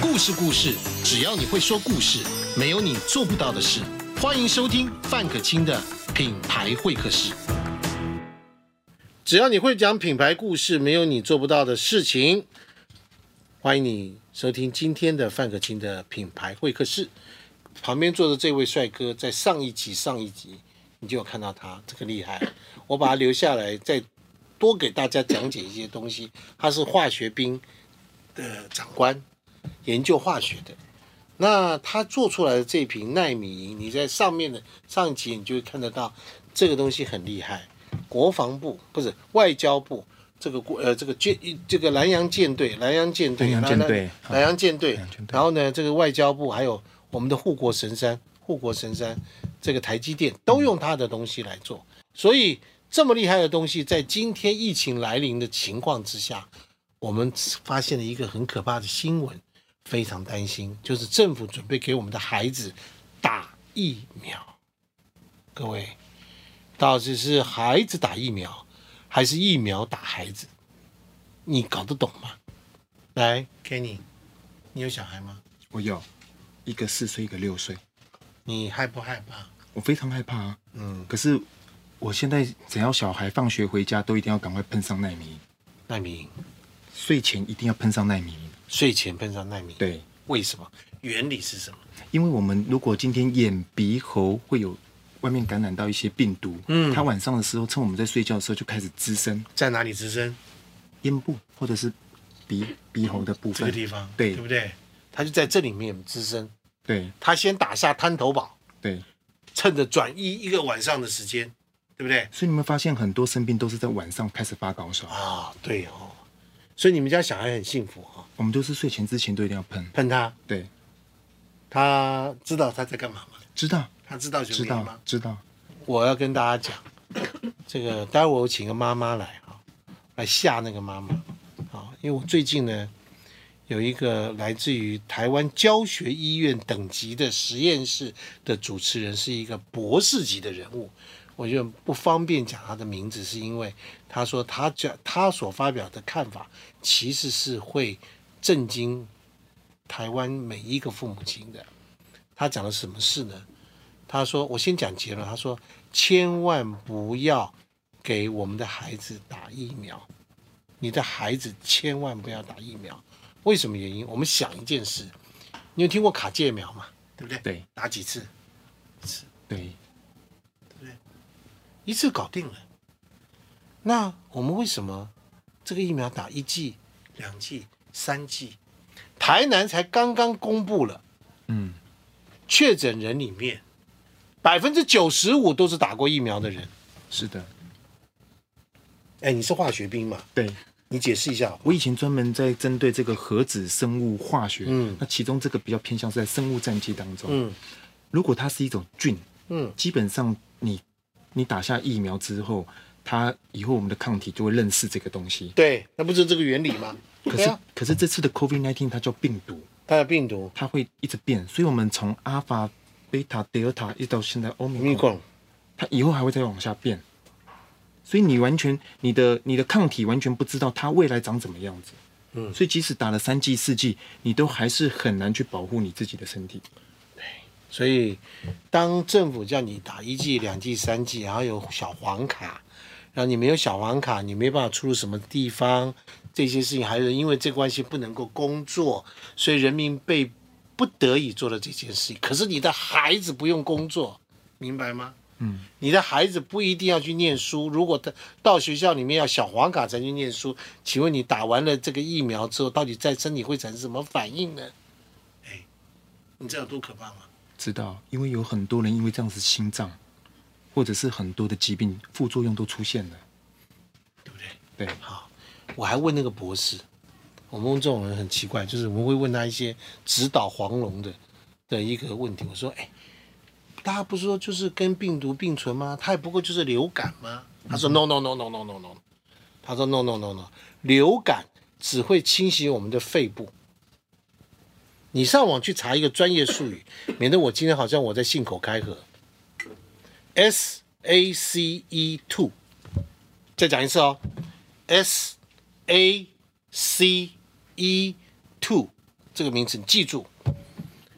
故事故事，只要你会说故事，没有你做不到的事。欢迎收听范可清的品牌会客室。只要你会讲品牌故事，没有你做不到的事情。欢迎你收听今天的范可清的品牌会客室。旁边坐的这位帅哥，在上一集上一集你就有看到他，这个厉害。我把他留下来，再多给大家讲解一些东西。他是化学兵的长官，研究化学的。那他做出来的这瓶奈米银，你在上面的上一集你就会看得到，这个东西很厉害。国防部不是外交部，这个国呃这个舰这个南洋舰队，南洋舰队。南洋舰队。南洋舰，队。然后呢，这个外交部还有我们的护国神山，护国神山这个台积电都用他的东西来做，所以这么厉害的东西，在今天疫情来临的情况之下，我们发现了一个很可怕的新闻，非常担心，就是政府准备给我们的孩子打疫苗。各位，到底是孩子打疫苗，还是疫苗打孩子？你搞得懂吗？来，Kenny，你有小孩吗？我有一个四岁，一个六岁，你害不害怕？我非常害怕啊。嗯，可是我现在只要小孩放学回家，都一定要赶快喷上奈米银，奈米，睡前一定要喷上奈米银。睡前喷上奈米，对，为什么？原理是什么？因为我们如果今天眼鼻喉会有外面感染到一些病毒，嗯它晚上的时候趁我们在睡觉的时候就开始滋生在哪里滋生？咽部或者是鼻鼻喉的部分。这个地方，对对不对？它就在这里面滋生。对它先打下滩头堡，对，趁着转移一个晚上的时间，对不对？所以你们发现很多生病都是在晚上开始发高烧，啊，对哦。所以你们家小孩很幸福哈、我们都是睡前之前都一定要喷。喷他，对，他知道他在干嘛吗？知道他知道就知可以吗？知道。我要跟大家讲，这个待会我请个妈妈来哈，来吓那个妈妈啊，因为我最近呢有一个来自于台湾教学医院等级的实验室的主持人，是一个博士级的人物，我就不方便讲他的名字，是因为他说他讲他所发表的看法其实是会震惊台湾每一个父母亲的。他讲了什么事呢？他说：“我先讲结论。他说，千万不要给我们的孩子打疫苗，你的孩子千万不要打疫苗。为什么原因？我们想一件事，你有听过卡介苗吗？对不对？对打几次？对，一次搞定了。那我们为什么这个疫苗打一剂、两剂、三剂？台南才刚刚公布了嗯，确诊人里面，百分之九十五都是打过疫苗的人。是的，哎，你是化学兵嘛？对。你解释一下。我以前专门在针对这个核子生物化学，嗯那其中这个比较偏向是在生物战剂当中。嗯如果它是一种菌，嗯，基本上你你打下疫苗之后，它以后我们的抗体就会认识这个东西。对，那不是这个原理吗？可是、啊，可是这次的 COVID-19 它叫病毒，它的病毒它会一直变，所以我们从阿尔法、贝塔、德尔塔一直到现在欧米密伽，控，它以后还会再往下变。所以你完全你的你的抗体完全不知道它未来长怎么样子。嗯所以即使打了三剂四剂，你都还是很难去保护你自己的身体。所以当政府叫你打一剂、两剂、三剂，然后有小黄卡，然后你没有小黄卡，你没办法出入什么地方，这些事情还是因为这关系不能够工作，所以人民被不得已做了这件事情。可是你的孩子不用工作，明白吗？嗯，你的孩子不一定要去念书，如果他到学校里面要小黄卡才去念书，请问你打完了这个疫苗之后，到底在身体会产生什么反应呢？哎，你知道有多可怕吗？知道，因为有很多人因为这样子心脏，或者是很多的疾病副作用都出现了。对不对？对，好，我还问那个博士，我们这种人很奇怪，就是我们会问他一些指导黄龙的的一个问题。我说，哎，大家不是说就是跟病毒并存吗？它也不过就是流感吗？他说 no no no no no no no，他说 no no no no，流感只会侵袭我们的肺部。你上网去查一个专业术语，免得我今天好像我在信口开河。S A C E two，再讲一次哦，S A C E two 这个名词，你记住。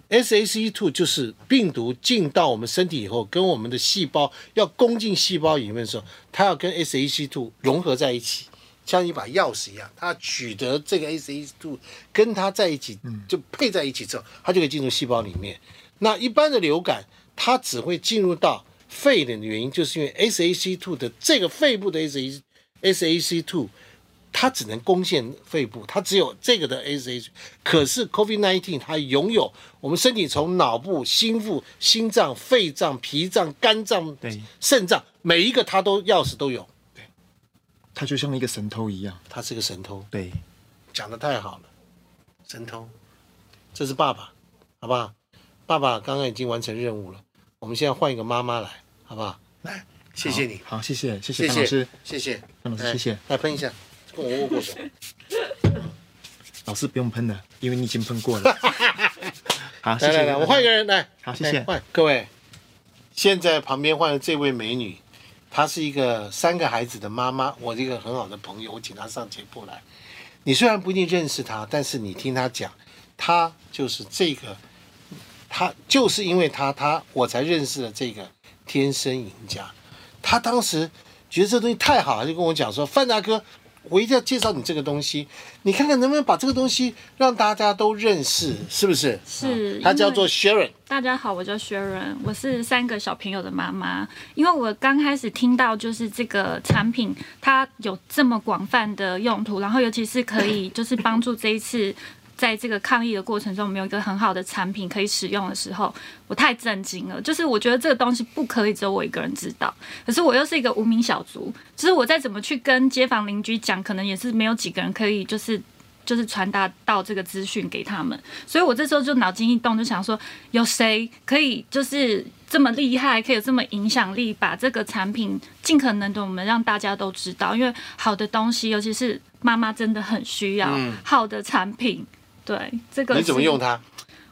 S A C E two 就是病毒进到我们身体以后，跟我们的细胞要攻进细胞里面的时候，它要跟 S A C E two 融合在一起，像一把钥匙一样，它取得这个 SAC2 跟它在一起，就配在一起之后，它就可以进入细胞里面。那一般的流感，它只会进入到肺的原因，就是因为 SAC2 的这个肺部的 SA SAC2。它只能攻陷肺部，它只有这个的 SH。可是 COVID-19 它拥有我们身体从脑部、心腹、心脏、肺脏、脾脏、肝脏、对肾脏，每一个它都钥匙都有。他就像一个神偷一样。他是个神偷，对，讲的太好了，神偷。这是爸爸，好不好？爸爸刚刚已经完成任务了，我们现在换一个妈妈来，好不好？来，谢谢你，好，好谢谢谢谢潘老师，谢谢，来潘老师谢谢来喷一下，跟我握握手。老师不用喷了，因为你已经喷过了。好，谢谢。来来来，我换一个人来。好谢谢来换各位，现在旁边换的这位美女，她是一个三个孩子的妈妈，我一个很好的朋友，我请她上节目来。你虽然不一定认识她，但是你听她讲，她就是这个，她就是因为她，她我才认识了这个天生赢家。她当时觉得这东西太好了，就跟我讲说，范大哥。我一定要介绍你这个东西，你看看能不能把这个东西让大家都认识，是不是？是它叫做 Sharon。大家好，我叫 Sharon，我是三个小朋友的妈妈。因为我刚开始听到就是这个产品，它有这么广泛的用途，然后尤其是可以就是帮助这一次在这个抗疫的过程中，我们有一个很好的产品可以使用的时候，我太震惊了。就是我觉得这个东西不可以只有我一个人知道，可是我又是一个无名小卒，就是我再怎么去跟街坊邻居讲，可能也是没有几个人可以就是。就是传达到这个资讯给他们，所以我这时候就脑筋一动，就想说，有谁可以就是这么厉害，可以有这么影响力，把这个产品尽可能的我们让大家都知道，因为好的东西，尤其是妈妈真的很需要嗯好的产品。对，这个你怎么用它？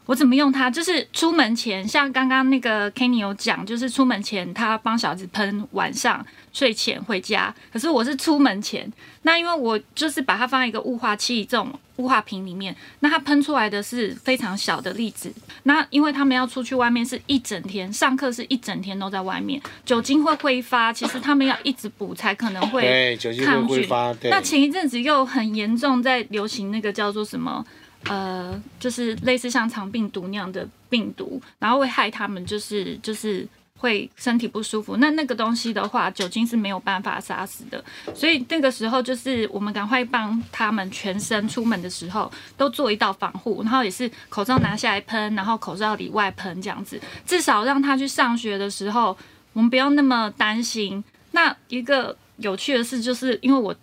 我怎么用它？就是出门前，像刚刚那个 Kenny 有讲，就是出门前他帮小孩子喷，晚上睡前回家。可是我是出门前，那因为我就是把它放在一个雾化器这种雾化瓶里面，那它喷出来的是非常小的粒子。那因为他们要出去外面是一整天，上课是一整天都在外面，酒精会挥发，其实他们要一直补才可能会对，酒精会挥发。对，那前一阵子又很严重，在流行那个叫做什么？呃，就是类似像肠病毒那样的病毒，然后会害他们，就是就是会身体不舒服。那那个东西的话，酒精是没有办法杀死的，所以那个时候就是我们赶快帮他们全身出门的时候都做一道防护，然后也是口罩拿下来喷，然后口罩里外喷这样子，至少让他去上学的时候，我们不要那么担心。那一个有趣的事就是，因为我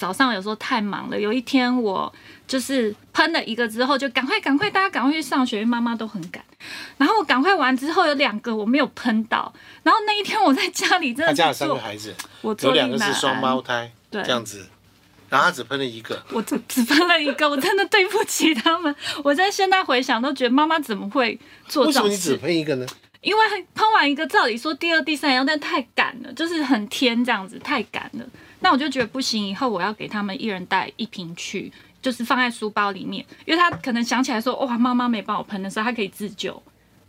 早上有时候太忙了，有一天我就是喷了一个之后，就赶快赶快大家赶快去上学，因为妈妈都很赶。然后我赶快完之后，有两个我没有喷到，然后那一天我在家里真的他家有，三个孩子，我有坐立难两个是双胞胎，对这样子，然后他只喷了一个。我只只喷了一个，我真的对不起他们。我在现在回想都觉得妈妈怎么会做这种为什么你只？喷一个呢？因为喷完一个，照理说第二、第三要，但太赶了，就是很天这样子，太赶了。那我就觉得不行，以后我要给他们一人带一瓶去，就是放在书包里面，因为他可能想起来说，哇，妈妈没帮我喷的时候，他可以自救。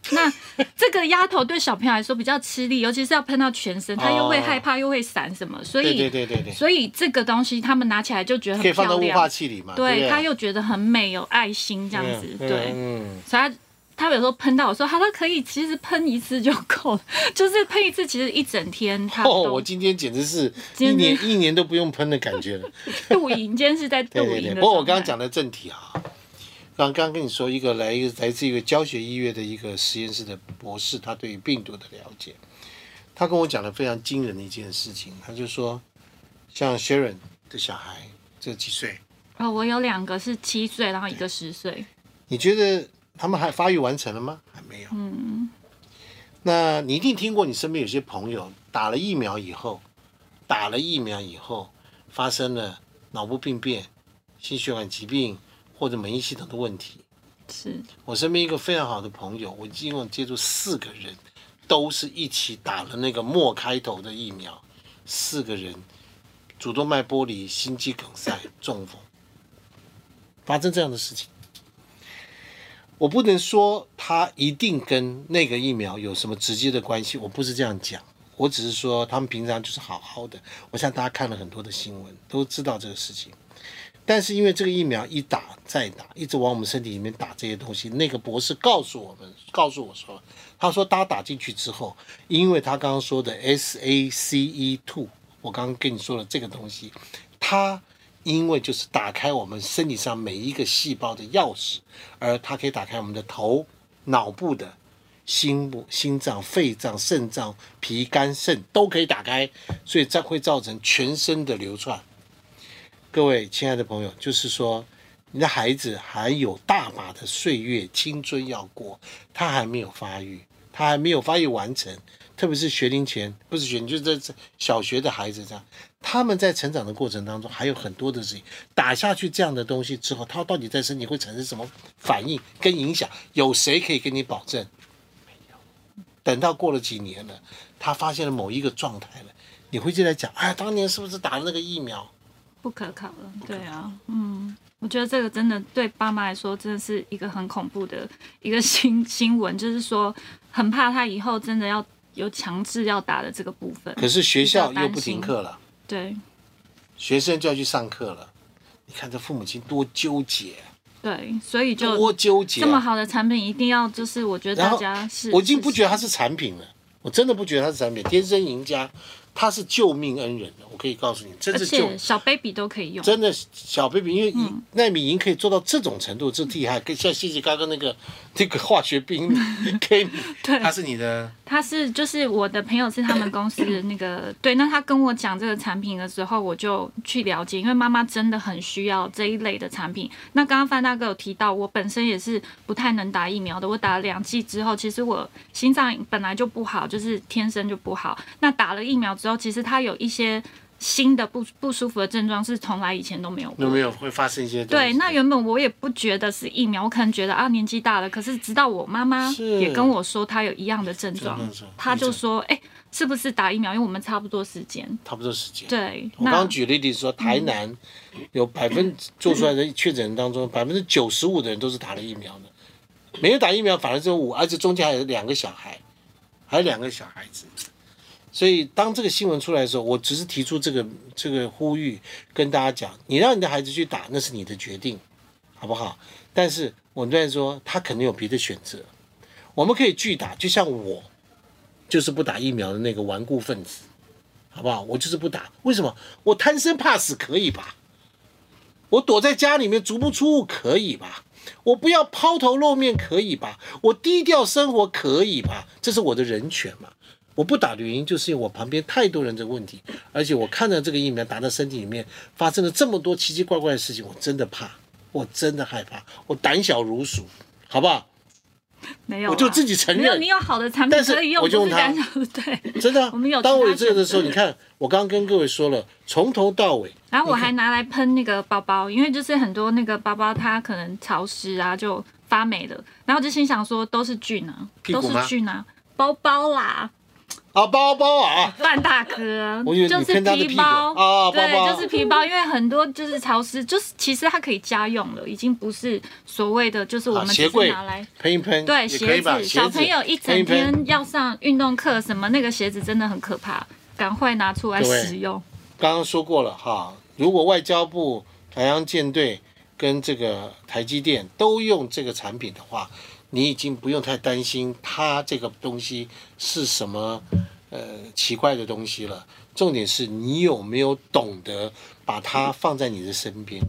那 这个丫头对小朋友来说比较吃力，尤其是要喷到全身，他又会哦害怕，又会闪什么，所以对对对对，所以这个东西他们拿起来就觉得很可以放到雾漂亮，化器里嘛？对他又觉得很美，有爱心这样子，嗯对。嗯，所以他他有时候喷到我说，他说可以，其实喷一次就够了，就是喷一次，其实一整天他哦，我今天简直是一今年一年都不用喷的感觉了。露营，今天是在对对对，露营的。不过我刚刚，讲的正题啊，刚刚跟你说一个来一个来自一个教学医院的一个实验室的博士，他对于病毒的了解，他跟我讲了非常惊人的一件事情，他就说，像 Sharon 的小孩这几岁，哦，我有两个是七岁，然后一个十岁，你觉得他们还发育完成了吗？还没有。嗯，那你一定听过，你身边有些朋友打了疫苗以后，打了疫苗以后发生了脑部病变、心血管疾病或者免疫系统的问题。是我身边一个非常好的朋友，我一共接触四个人，都是一起打了那个莫开头的疫苗，四个人主动脉剥离、心肌梗塞、中风，发生这样的事情。我不能说它一定跟那个疫苗有什么直接的关系，我不是这样讲，我只是说他们平常就是好好的。我想大家看了很多的新闻，都知道这个事情。但是因为这个疫苗一打再打，一直往我们身体里面打这些东西，那个博士告诉我们，告诉我说，他说大家打进去之后，因为他刚刚说的 SACE two，我刚刚跟你说了这个东西，它因为就是打开我们身体上每一个细胞的钥匙，而它可以打开我们的头、脑部的心部、心脏、肺脏、肾脏、脾、肝、肾都可以打开，所以这会造成全身的流窜。各位亲爱的朋友，就是说，你的孩子还有大把的岁月、青春要过，他还没有发育，他还没有发育完成，特别是学龄前，不是学龄，就是在小学的孩子这样，他们在成长的过程当中还有很多的事情，打下去这样的东西之后，他到底在身体会产生什么反应跟影响？有谁可以跟你保证？没有。等到过了几年了，他发现了某一个状态了，你会进来讲，哎，当年是不是打了那个疫苗？不可考了，对啊，嗯，我觉得这个真的对爸妈来说真的是一个很恐怖的一个新新闻，就是说很怕他以后真的要有强制要打的这个部分。可是学校又不停课了，对，学生就要去上课了，你看这父母亲多纠结，对，所以就多纠结。这么好的产品一定要就是我觉得大家是，我已经不觉得它是产品了，我真的不觉得它是产品，天生赢家。他是救命恩人的，我可以告诉你，真是救小 baby 都可以用。真的小 baby，因为纳米银可以做到这种程度，这厉害。跟像谢谢刚刚那个那个化学兵给 你，对，他是你的，他是就是我的朋友，是他们公司的那个对。那他跟我讲这个产品的时候，我就去了解，因为妈妈真的很需要这一类的产品。那刚刚范大哥有提到，我本身也是不太能打疫苗的，我打了两剂之后，其实我心脏本来就不好，就是天生就不好。那打了疫苗。之后，其实它有一些新的不不舒服的症状，是从来以前都没有。有没有会发生一些？对，那原本我也不觉得是疫苗，我可能觉得啊年纪大了。可是直到我妈妈也跟我说，她有一样的症状，她就说：“哎，是不是打疫苗？因为我们差不多时间，差不多时间。”对，我刚刚举例子说，台南有百分做出来的确诊人当中，百分之九十五的人都是打了疫苗的，没有打疫苗反而只有五，而且中间还有两个小孩，还有两个小孩子。所以，当这个新闻出来的时候，我只是提出这个这个呼吁，跟大家讲：你让你的孩子去打，那是你的决定，好不好？但是我在说，他可能有别的选择。我们可以拒打，就像我，就是不打疫苗的那个顽固分子，好不好？我就是不打，为什么？我贪生怕死可以吧？我躲在家里面足不出户可以吧？我不要抛头露面可以吧？我低调生活可以吧？这是我的人权嘛？我不打的原因，就是因为我旁边太多人这个问题，而且我看到这个疫苗打到身体里面发生了这么多奇奇怪怪的事情，我真的怕，我真的害怕，我胆小如鼠，好不好？没有，我就自己承认。你有好的产品可以用，我就用它。对，真的。我们有。当我有这个的时候，你看，我刚刚跟各位说了，从头到尾。然后我还拿来喷那个包包，因为就是很多那个包包它可能潮湿啊，就发霉了。然后就心想说，都是菌啊，都是菌啊，包包啦。啊，包包啊，范大哥，就是皮包。啊，对，就是皮包，因为很多就是潮湿，就是其实它可以家用了，已经不是所谓的就是我们只是拿来喷一喷，对，鞋子，小朋友一整天要上运动课，什么那个鞋子真的很可怕，赶快拿出来使用。刚刚说过了哈，如果外交部、海洋舰队跟这个台积电都用这个产品的话。你已经不用太担心它这个东西是什么呃奇怪的东西了。重点是你有没有懂得把它放在你的身边，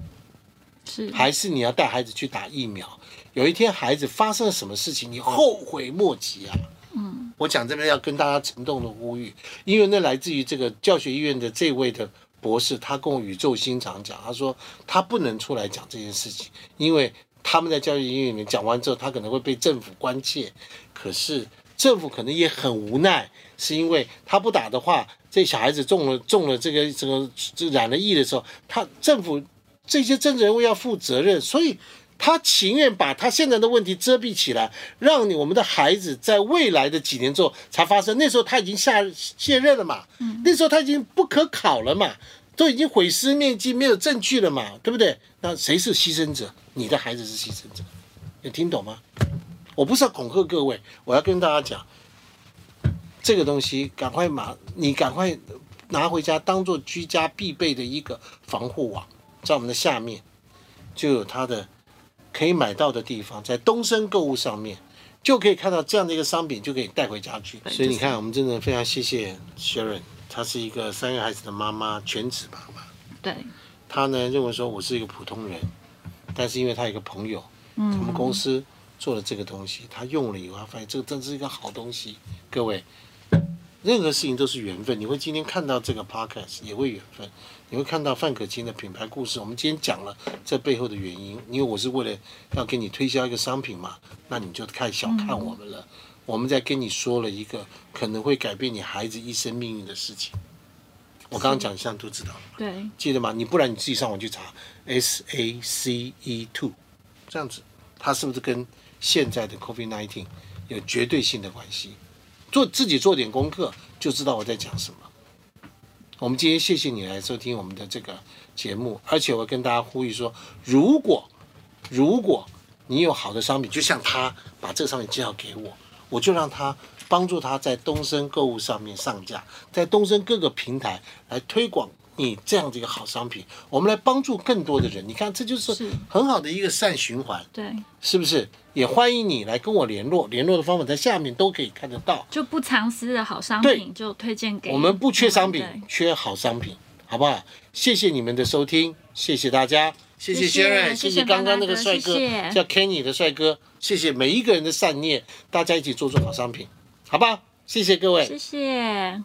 是还是你要带孩子去打疫苗？有一天孩子发生了什么事情，你后悔莫及啊！嗯，我讲这边要跟大家沉重的呼吁，因为那来自于这个教学医院的这位的博士，他跟我语重心长讲，他说他不能出来讲这件事情，因为。他们在教育英语里面讲完之后，他可能会被政府关切，可是政府可能也很无奈，是因为他不打的话，这小孩子中了中了这个这个这染了疫的时候，他政府这些政治人物要负责任，所以他情愿把他现在的问题遮蔽起来，让你我们的孩子在未来的几年之后才发生，那时候他已经下卸任了嘛，那时候他已经不可考了嘛。都已经毁尸灭迹，没有证据了嘛，对不对？那谁是牺牲者？你的孩子是牺牲者，有听懂吗？我不是要恐吓各位，我要跟大家讲，这个东西赶快马，你赶快拿回家当做居家必备的一个防护网，在我们的下面就有它的可以买到的地方，在东升购物上面就可以看到这样的一个商品，就可以带回家去。所以你看，我们真的非常谢谢 Sharon，她是一个三个孩子的妈妈，全职妈妈。对，她呢认为说我是一个普通人，但是因为她有一个朋友，我们嗯，公司做了这个东西，她用了以后，她发现这个真是一个好东西。各位，任何事情都是缘分。你会今天看到这个 podcast，也会缘分。你会看到范可清的品牌故事。我们今天讲了这背后的原因，因为我是为了要给你推销一个商品嘛，那你就太小看我们了。我们在跟你说了一个可能会改变你孩子一生命运的事情。我刚刚讲，你现在都知道了。对，记得吗？你不然你自己上网去查 S A C E two，这样子，它是不是跟现在的 COVID nineteen 有绝对性的关系？做自己做点功课，就知道我在讲什么。我们今天谢谢你来收听我们的这个节目，而且我跟大家呼吁说，如果如果你有好的商品，就像他把这个商品介绍给我，我就让他帮助他在东升购物上面上架，在东升各个平台来推广你这样的一个好商品，我们来帮助更多的人。你看，这就是是很好的一个善循环，对，是不是？也欢迎你来跟我联络，联络的方法在下面都可以看得到。就不藏私的好商品就推荐给我们不缺商品，缺好商品，好不好？谢谢你们的收听，谢谢大家，谢谢谢 Sharon，谢谢谢刚刚那个帅哥叫 Kenny 的帅哥，谢谢每一个人的善念，大家一起做出好商品，好吧？谢谢各位。谢谢。